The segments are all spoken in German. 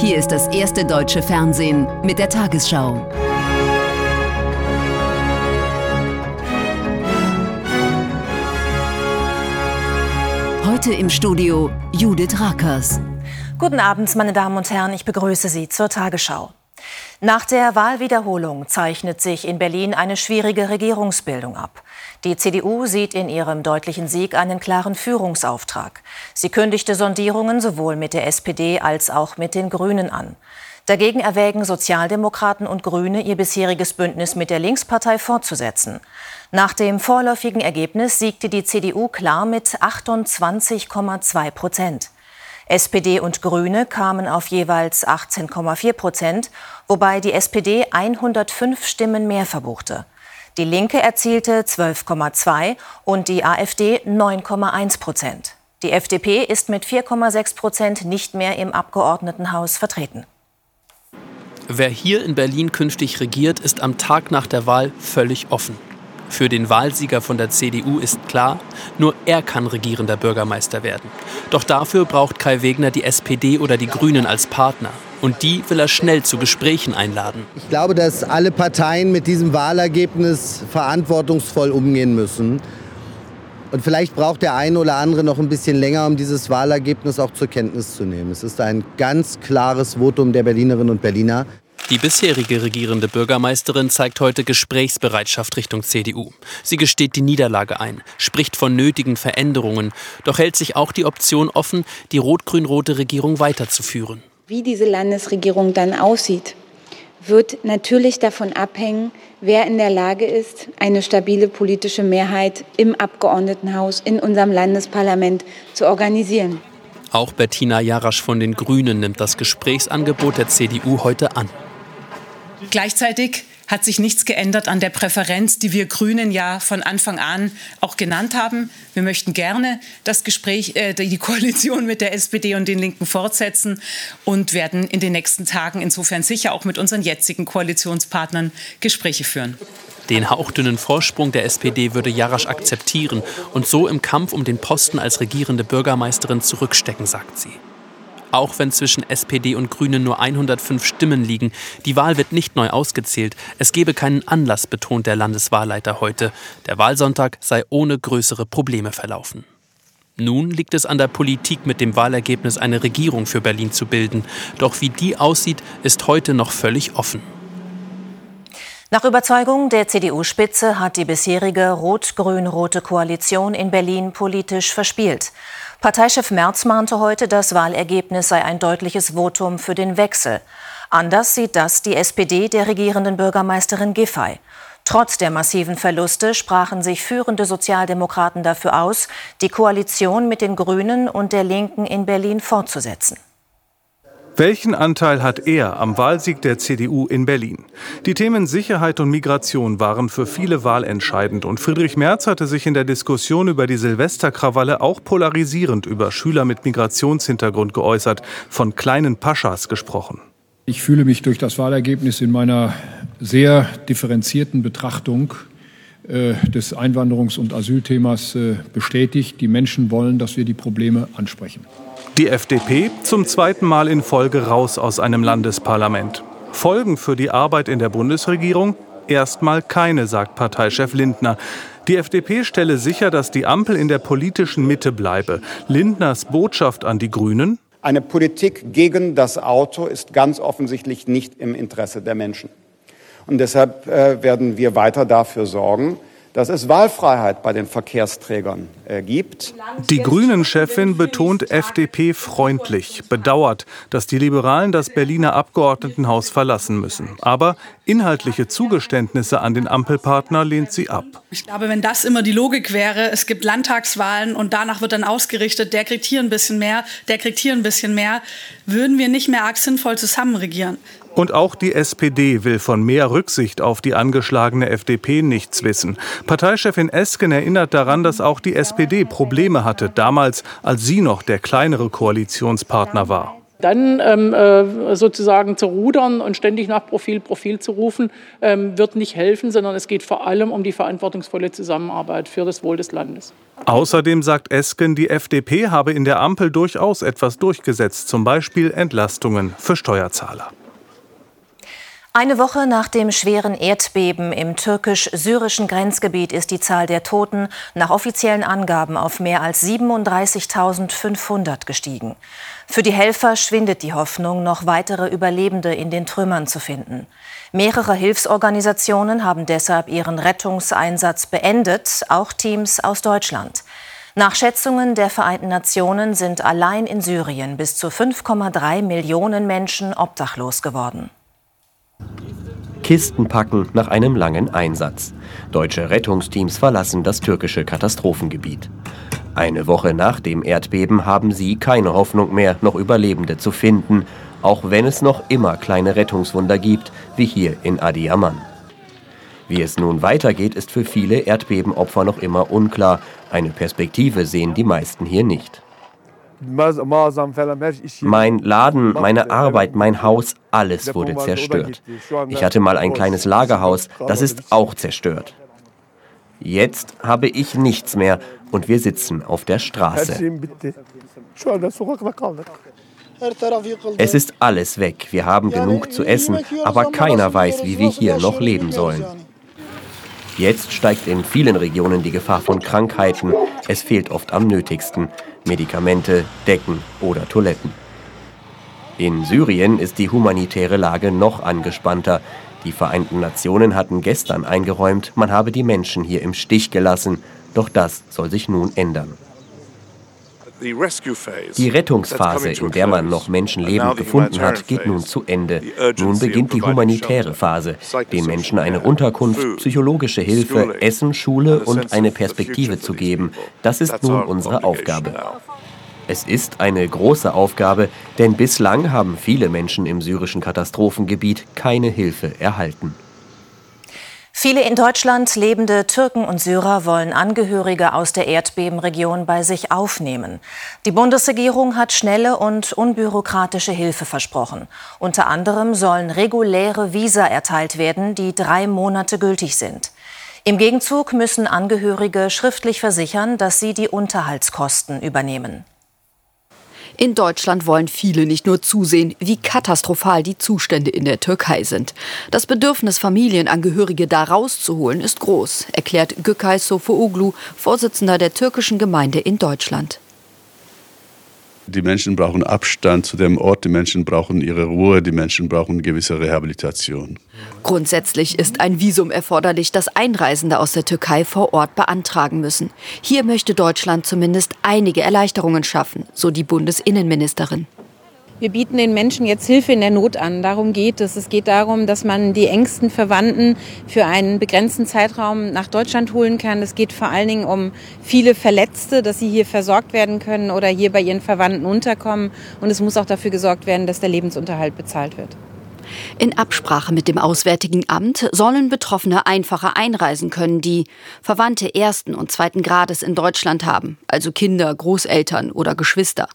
Hier ist das erste deutsche Fernsehen mit der Tagesschau. Heute im Studio Judith Rakers. Guten Abend, meine Damen und Herren, ich begrüße Sie zur Tagesschau. Nach der Wahlwiederholung zeichnet sich in Berlin eine schwierige Regierungsbildung ab. Die CDU sieht in ihrem deutlichen Sieg einen klaren Führungsauftrag. Sie kündigte Sondierungen sowohl mit der SPD als auch mit den Grünen an. Dagegen erwägen Sozialdemokraten und Grüne, ihr bisheriges Bündnis mit der Linkspartei fortzusetzen. Nach dem vorläufigen Ergebnis siegte die CDU klar mit 28,2 Prozent. SPD und Grüne kamen auf jeweils 18,4 Prozent, wobei die SPD 105 Stimmen mehr verbuchte. Die Linke erzielte 12,2 und die AfD 9,1 Prozent. Die FDP ist mit 4,6 Prozent nicht mehr im Abgeordnetenhaus vertreten. Wer hier in Berlin künftig regiert, ist am Tag nach der Wahl völlig offen. Für den Wahlsieger von der CDU ist klar, nur er kann regierender Bürgermeister werden. Doch dafür braucht Kai Wegner die SPD oder die Grünen als Partner. Und die will er schnell zu Gesprächen einladen. Ich glaube, dass alle Parteien mit diesem Wahlergebnis verantwortungsvoll umgehen müssen. Und vielleicht braucht der eine oder andere noch ein bisschen länger, um dieses Wahlergebnis auch zur Kenntnis zu nehmen. Es ist ein ganz klares Votum der Berlinerinnen und Berliner. Die bisherige regierende Bürgermeisterin zeigt heute Gesprächsbereitschaft Richtung CDU. Sie gesteht die Niederlage ein, spricht von nötigen Veränderungen, doch hält sich auch die Option offen, die rot-grün-rote Regierung weiterzuführen. Wie diese Landesregierung dann aussieht, wird natürlich davon abhängen, wer in der Lage ist, eine stabile politische Mehrheit im Abgeordnetenhaus, in unserem Landesparlament zu organisieren. Auch Bettina Jarasch von den Grünen nimmt das Gesprächsangebot der CDU heute an. Gleichzeitig hat sich nichts geändert an der Präferenz, die wir Grünen ja von Anfang an auch genannt haben. Wir möchten gerne das Gespräch, äh, die Koalition mit der SPD und den Linken fortsetzen und werden in den nächsten Tagen insofern sicher auch mit unseren jetzigen Koalitionspartnern Gespräche führen. Den hauchdünnen Vorsprung der SPD würde Jarasch akzeptieren und so im Kampf um den Posten als regierende Bürgermeisterin zurückstecken, sagt sie auch wenn zwischen SPD und Grünen nur 105 Stimmen liegen. Die Wahl wird nicht neu ausgezählt. Es gebe keinen Anlass, betont der Landeswahlleiter heute. Der Wahlsonntag sei ohne größere Probleme verlaufen. Nun liegt es an der Politik, mit dem Wahlergebnis eine Regierung für Berlin zu bilden. Doch wie die aussieht, ist heute noch völlig offen. Nach Überzeugung der CDU-Spitze hat die bisherige rot-grün-rote Koalition in Berlin politisch verspielt. Parteichef Merz mahnte heute, das Wahlergebnis sei ein deutliches Votum für den Wechsel. Anders sieht das die SPD der regierenden Bürgermeisterin Giffey. Trotz der massiven Verluste sprachen sich führende Sozialdemokraten dafür aus, die Koalition mit den Grünen und der Linken in Berlin fortzusetzen. Welchen Anteil hat er am Wahlsieg der CDU in Berlin? Die Themen Sicherheit und Migration waren für viele wahlentscheidend und Friedrich Merz hatte sich in der Diskussion über die Silvesterkrawalle auch polarisierend über Schüler mit Migrationshintergrund geäußert, von kleinen Paschas gesprochen. Ich fühle mich durch das Wahlergebnis in meiner sehr differenzierten Betrachtung äh, des Einwanderungs- und Asylthemas äh, bestätigt. Die Menschen wollen, dass wir die Probleme ansprechen. Die FDP zum zweiten Mal in Folge raus aus einem Landesparlament. Folgen für die Arbeit in der Bundesregierung? Erstmal keine, sagt Parteichef Lindner. Die FDP stelle sicher, dass die Ampel in der politischen Mitte bleibe. Lindners Botschaft an die Grünen? Eine Politik gegen das Auto ist ganz offensichtlich nicht im Interesse der Menschen. Und deshalb äh, werden wir weiter dafür sorgen, dass es Wahlfreiheit bei den Verkehrsträgern äh, gibt. Die Grünen-Chefin betont FDP freundlich, bedauert, dass die Liberalen das Berliner Abgeordnetenhaus verlassen müssen. Aber inhaltliche Zugeständnisse an den Ampelpartner lehnt sie ab. Ich glaube, wenn das immer die Logik wäre, es gibt Landtagswahlen und danach wird dann ausgerichtet, der kriegt hier ein bisschen mehr, der kriegt hier ein bisschen mehr, würden wir nicht mehr arg sinnvoll zusammenregieren. Und auch die SPD will von mehr Rücksicht auf die angeschlagene FDP nichts wissen. Parteichefin Esken erinnert daran, dass auch die SPD Probleme hatte, damals, als sie noch der kleinere Koalitionspartner war. Dann ähm, äh, sozusagen zu rudern und ständig nach Profil, Profil zu rufen, ähm, wird nicht helfen, sondern es geht vor allem um die verantwortungsvolle Zusammenarbeit für das Wohl des Landes. Außerdem sagt Esken, die FDP habe in der Ampel durchaus etwas durchgesetzt, zum Beispiel Entlastungen für Steuerzahler. Eine Woche nach dem schweren Erdbeben im türkisch-syrischen Grenzgebiet ist die Zahl der Toten nach offiziellen Angaben auf mehr als 37.500 gestiegen. Für die Helfer schwindet die Hoffnung, noch weitere Überlebende in den Trümmern zu finden. Mehrere Hilfsorganisationen haben deshalb ihren Rettungseinsatz beendet, auch Teams aus Deutschland. Nach Schätzungen der Vereinten Nationen sind allein in Syrien bis zu 5,3 Millionen Menschen obdachlos geworden. Kisten packen nach einem langen Einsatz. Deutsche Rettungsteams verlassen das türkische Katastrophengebiet. Eine Woche nach dem Erdbeben haben sie keine Hoffnung mehr, noch Überlebende zu finden, auch wenn es noch immer kleine Rettungswunder gibt, wie hier in Adiyaman. Wie es nun weitergeht, ist für viele Erdbebenopfer noch immer unklar. Eine Perspektive sehen die meisten hier nicht. Mein Laden, meine Arbeit, mein Haus, alles wurde zerstört. Ich hatte mal ein kleines Lagerhaus, das ist auch zerstört. Jetzt habe ich nichts mehr und wir sitzen auf der Straße. Es ist alles weg, wir haben genug zu essen, aber keiner weiß, wie wir hier noch leben sollen. Jetzt steigt in vielen Regionen die Gefahr von Krankheiten. Es fehlt oft am nötigsten. Medikamente, Decken oder Toiletten. In Syrien ist die humanitäre Lage noch angespannter. Die Vereinten Nationen hatten gestern eingeräumt, man habe die Menschen hier im Stich gelassen. Doch das soll sich nun ändern. Die Rettungsphase, in der man noch Menschenleben gefunden hat, geht nun zu Ende. Nun beginnt die humanitäre Phase, den Menschen eine Unterkunft, psychologische Hilfe, Essen, Schule und eine Perspektive zu geben. Das ist nun unsere Aufgabe. Es ist eine große Aufgabe, denn bislang haben viele Menschen im syrischen Katastrophengebiet keine Hilfe erhalten. Viele in Deutschland lebende Türken und Syrer wollen Angehörige aus der Erdbebenregion bei sich aufnehmen. Die Bundesregierung hat schnelle und unbürokratische Hilfe versprochen. Unter anderem sollen reguläre Visa erteilt werden, die drei Monate gültig sind. Im Gegenzug müssen Angehörige schriftlich versichern, dass sie die Unterhaltskosten übernehmen. In Deutschland wollen viele nicht nur zusehen, wie katastrophal die Zustände in der Türkei sind. Das Bedürfnis, Familienangehörige da rauszuholen, ist groß, erklärt Gökay Sofooglu, Vorsitzender der türkischen Gemeinde in Deutschland. Die Menschen brauchen Abstand zu dem Ort, die Menschen brauchen ihre Ruhe, die Menschen brauchen gewisse Rehabilitation. Grundsätzlich ist ein Visum erforderlich, das Einreisende aus der Türkei vor Ort beantragen müssen. Hier möchte Deutschland zumindest einige Erleichterungen schaffen, so die Bundesinnenministerin. Wir bieten den Menschen jetzt Hilfe in der Not an. Darum geht es. Es geht darum, dass man die engsten Verwandten für einen begrenzten Zeitraum nach Deutschland holen kann. Es geht vor allen Dingen um viele Verletzte, dass sie hier versorgt werden können oder hier bei ihren Verwandten unterkommen. Und es muss auch dafür gesorgt werden, dass der Lebensunterhalt bezahlt wird. In Absprache mit dem Auswärtigen Amt sollen Betroffene einfacher einreisen können, die Verwandte ersten und zweiten Grades in Deutschland haben, also Kinder, Großeltern oder Geschwister.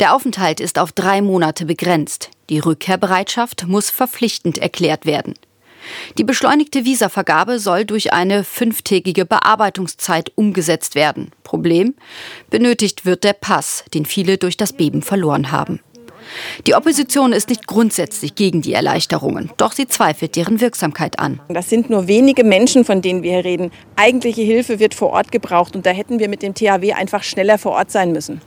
Der Aufenthalt ist auf drei Monate begrenzt. Die Rückkehrbereitschaft muss verpflichtend erklärt werden. Die beschleunigte Visavergabe soll durch eine fünftägige Bearbeitungszeit umgesetzt werden. Problem? Benötigt wird der Pass, den viele durch das Beben verloren haben. Die Opposition ist nicht grundsätzlich gegen die Erleichterungen, doch sie zweifelt deren Wirksamkeit an. Das sind nur wenige Menschen, von denen wir hier reden. Eigentliche Hilfe wird vor Ort gebraucht und da hätten wir mit dem THW einfach schneller vor Ort sein müssen.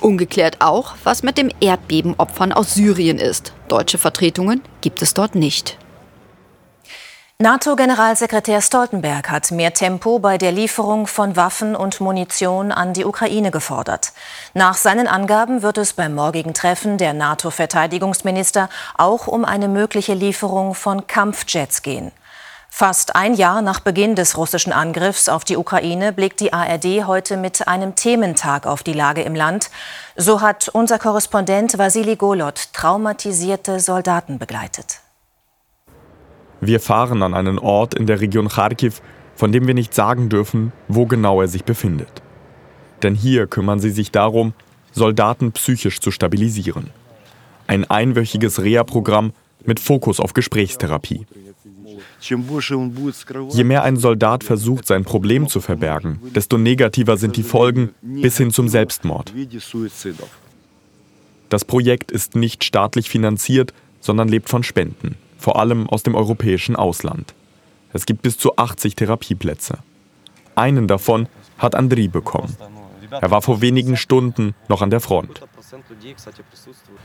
Ungeklärt auch, was mit dem Erdbebenopfern aus Syrien ist. Deutsche Vertretungen gibt es dort nicht. NATO-Generalsekretär Stoltenberg hat mehr Tempo bei der Lieferung von Waffen und Munition an die Ukraine gefordert. Nach seinen Angaben wird es beim morgigen Treffen der NATO-Verteidigungsminister auch um eine mögliche Lieferung von Kampfjets gehen. Fast ein Jahr nach Beginn des russischen Angriffs auf die Ukraine blickt die ARD heute mit einem Thementag auf die Lage im Land. So hat unser Korrespondent Vasili Golot traumatisierte Soldaten begleitet. Wir fahren an einen Ort in der Region Kharkiv, von dem wir nicht sagen dürfen, wo genau er sich befindet. Denn hier kümmern sie sich darum, Soldaten psychisch zu stabilisieren. Ein einwöchiges Reha-Programm mit Fokus auf Gesprächstherapie. Je mehr ein Soldat versucht, sein Problem zu verbergen, desto negativer sind die Folgen bis hin zum Selbstmord. Das Projekt ist nicht staatlich finanziert, sondern lebt von Spenden, vor allem aus dem europäischen Ausland. Es gibt bis zu 80 Therapieplätze. Einen davon hat Andri bekommen. Er war vor wenigen Stunden noch an der Front.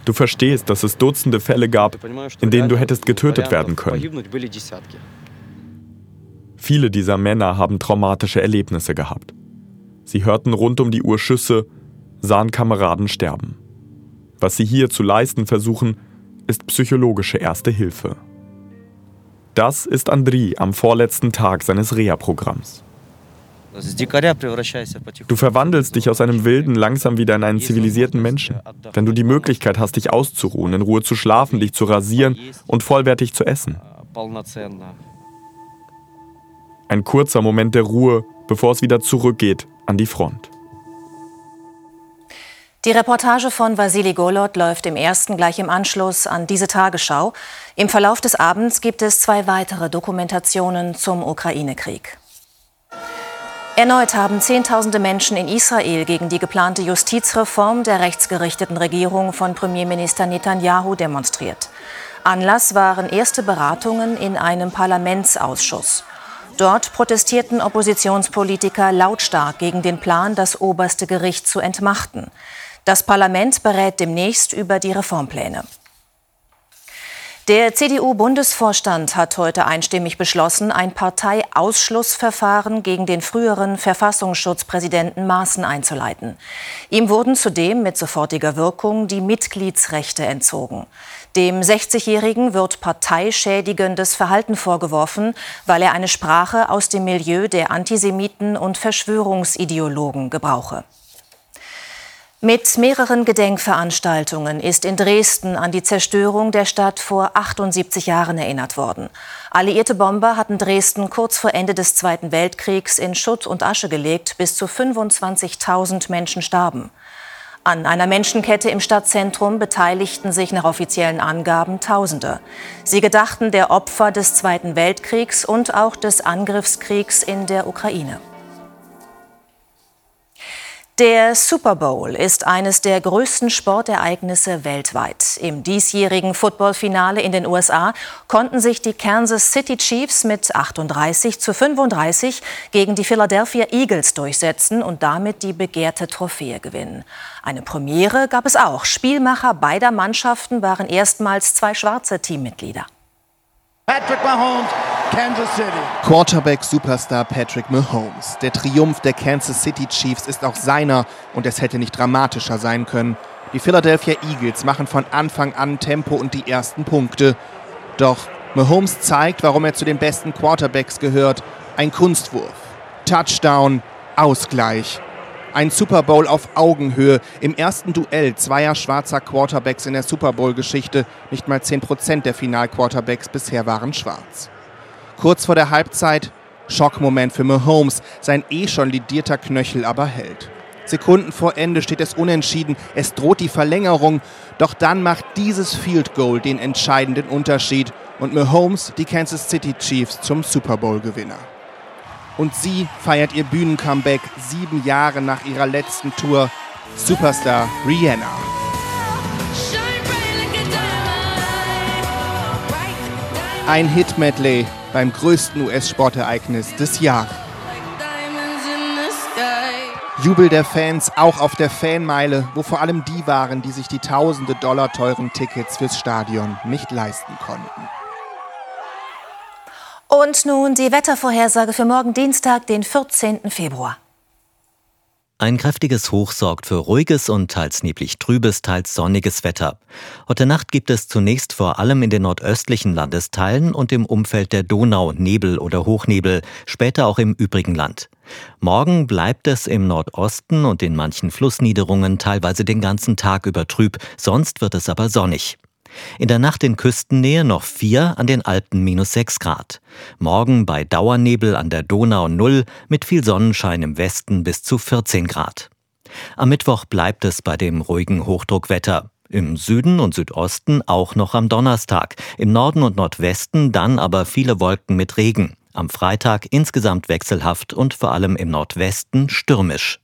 Du verstehst, dass es Dutzende Fälle gab, in denen du hättest getötet werden können. Viele dieser Männer haben traumatische Erlebnisse gehabt. Sie hörten rund um die Uhr Schüsse, sahen Kameraden sterben. Was sie hier zu leisten versuchen, ist psychologische Erste Hilfe. Das ist Andri am vorletzten Tag seines Reha-Programms. Du verwandelst dich aus einem Wilden langsam wieder in einen zivilisierten Menschen. Wenn du die Möglichkeit hast, dich auszuruhen, in Ruhe zu schlafen, dich zu rasieren und vollwertig zu essen. Ein kurzer Moment der Ruhe, bevor es wieder zurückgeht an die Front. Die Reportage von Vasili Golot läuft im ersten gleich im Anschluss an diese Tagesschau. Im Verlauf des Abends gibt es zwei weitere Dokumentationen zum Ukraine-Krieg. Erneut haben Zehntausende Menschen in Israel gegen die geplante Justizreform der rechtsgerichteten Regierung von Premierminister Netanyahu demonstriert. Anlass waren erste Beratungen in einem Parlamentsausschuss. Dort protestierten Oppositionspolitiker lautstark gegen den Plan, das oberste Gericht zu entmachten. Das Parlament berät demnächst über die Reformpläne. Der CDU-Bundesvorstand hat heute einstimmig beschlossen, ein Parteiausschlussverfahren gegen den früheren Verfassungsschutzpräsidenten Maaßen einzuleiten. Ihm wurden zudem mit sofortiger Wirkung die Mitgliedsrechte entzogen. Dem 60-Jährigen wird parteischädigendes Verhalten vorgeworfen, weil er eine Sprache aus dem Milieu der Antisemiten und Verschwörungsideologen gebrauche. Mit mehreren Gedenkveranstaltungen ist in Dresden an die Zerstörung der Stadt vor 78 Jahren erinnert worden. Alliierte Bomber hatten Dresden kurz vor Ende des Zweiten Weltkriegs in Schutt und Asche gelegt, bis zu 25.000 Menschen starben. An einer Menschenkette im Stadtzentrum beteiligten sich nach offiziellen Angaben Tausende. Sie gedachten der Opfer des Zweiten Weltkriegs und auch des Angriffskriegs in der Ukraine. Der Super Bowl ist eines der größten Sportereignisse weltweit. Im diesjährigen Footballfinale in den USA konnten sich die Kansas City Chiefs mit 38 zu 35 gegen die Philadelphia Eagles durchsetzen und damit die begehrte Trophäe gewinnen. Eine Premiere gab es auch. Spielmacher beider Mannschaften waren erstmals zwei schwarze Teammitglieder. Patrick Mahomes, Kansas City. Quarterback-Superstar Patrick Mahomes. Der Triumph der Kansas City Chiefs ist auch seiner und es hätte nicht dramatischer sein können. Die Philadelphia Eagles machen von Anfang an Tempo und die ersten Punkte. Doch Mahomes zeigt, warum er zu den besten Quarterbacks gehört. Ein Kunstwurf, Touchdown, Ausgleich. Ein Super Bowl auf Augenhöhe. Im ersten Duell zweier schwarzer Quarterbacks in der Super Bowl-Geschichte. Nicht mal 10% der Final-Quarterbacks bisher waren schwarz. Kurz vor der Halbzeit Schockmoment für Mahomes. Sein eh schon lidierter Knöchel aber hält. Sekunden vor Ende steht es unentschieden. Es droht die Verlängerung. Doch dann macht dieses Field Goal den entscheidenden Unterschied und Mahomes die Kansas City Chiefs zum Super Bowl-Gewinner. Und sie feiert ihr Bühnencomeback sieben Jahre nach ihrer letzten Tour. Superstar Rihanna. Ein Hit-Medley beim größten US-Sportereignis des Jahres. Jubel der Fans auch auf der Fanmeile, wo vor allem die waren, die sich die tausende Dollar teuren Tickets fürs Stadion nicht leisten konnten. Und nun die Wettervorhersage für morgen Dienstag, den 14. Februar. Ein kräftiges Hoch sorgt für ruhiges und teils neblig trübes, teils sonniges Wetter. Heute Nacht gibt es zunächst vor allem in den nordöstlichen Landesteilen und im Umfeld der Donau Nebel oder Hochnebel, später auch im übrigen Land. Morgen bleibt es im Nordosten und in manchen Flussniederungen teilweise den ganzen Tag über trüb, sonst wird es aber sonnig. In der Nacht in Küstennähe noch 4, an den Alpen minus 6 Grad. Morgen bei Dauernebel an der Donau 0, mit viel Sonnenschein im Westen bis zu 14 Grad. Am Mittwoch bleibt es bei dem ruhigen Hochdruckwetter. Im Süden und Südosten auch noch am Donnerstag, im Norden und Nordwesten dann aber viele Wolken mit Regen. Am Freitag insgesamt wechselhaft und vor allem im Nordwesten stürmisch.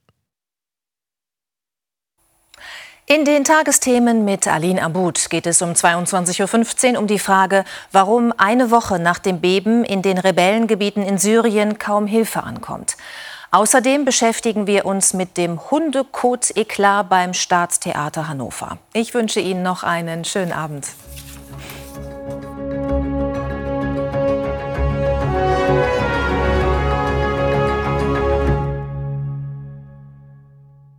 In den Tagesthemen mit Aline Abud geht es um 22.15 Uhr um die Frage, warum eine Woche nach dem Beben in den Rebellengebieten in Syrien kaum Hilfe ankommt. Außerdem beschäftigen wir uns mit dem Hundekot-Eklat beim Staatstheater Hannover. Ich wünsche Ihnen noch einen schönen Abend.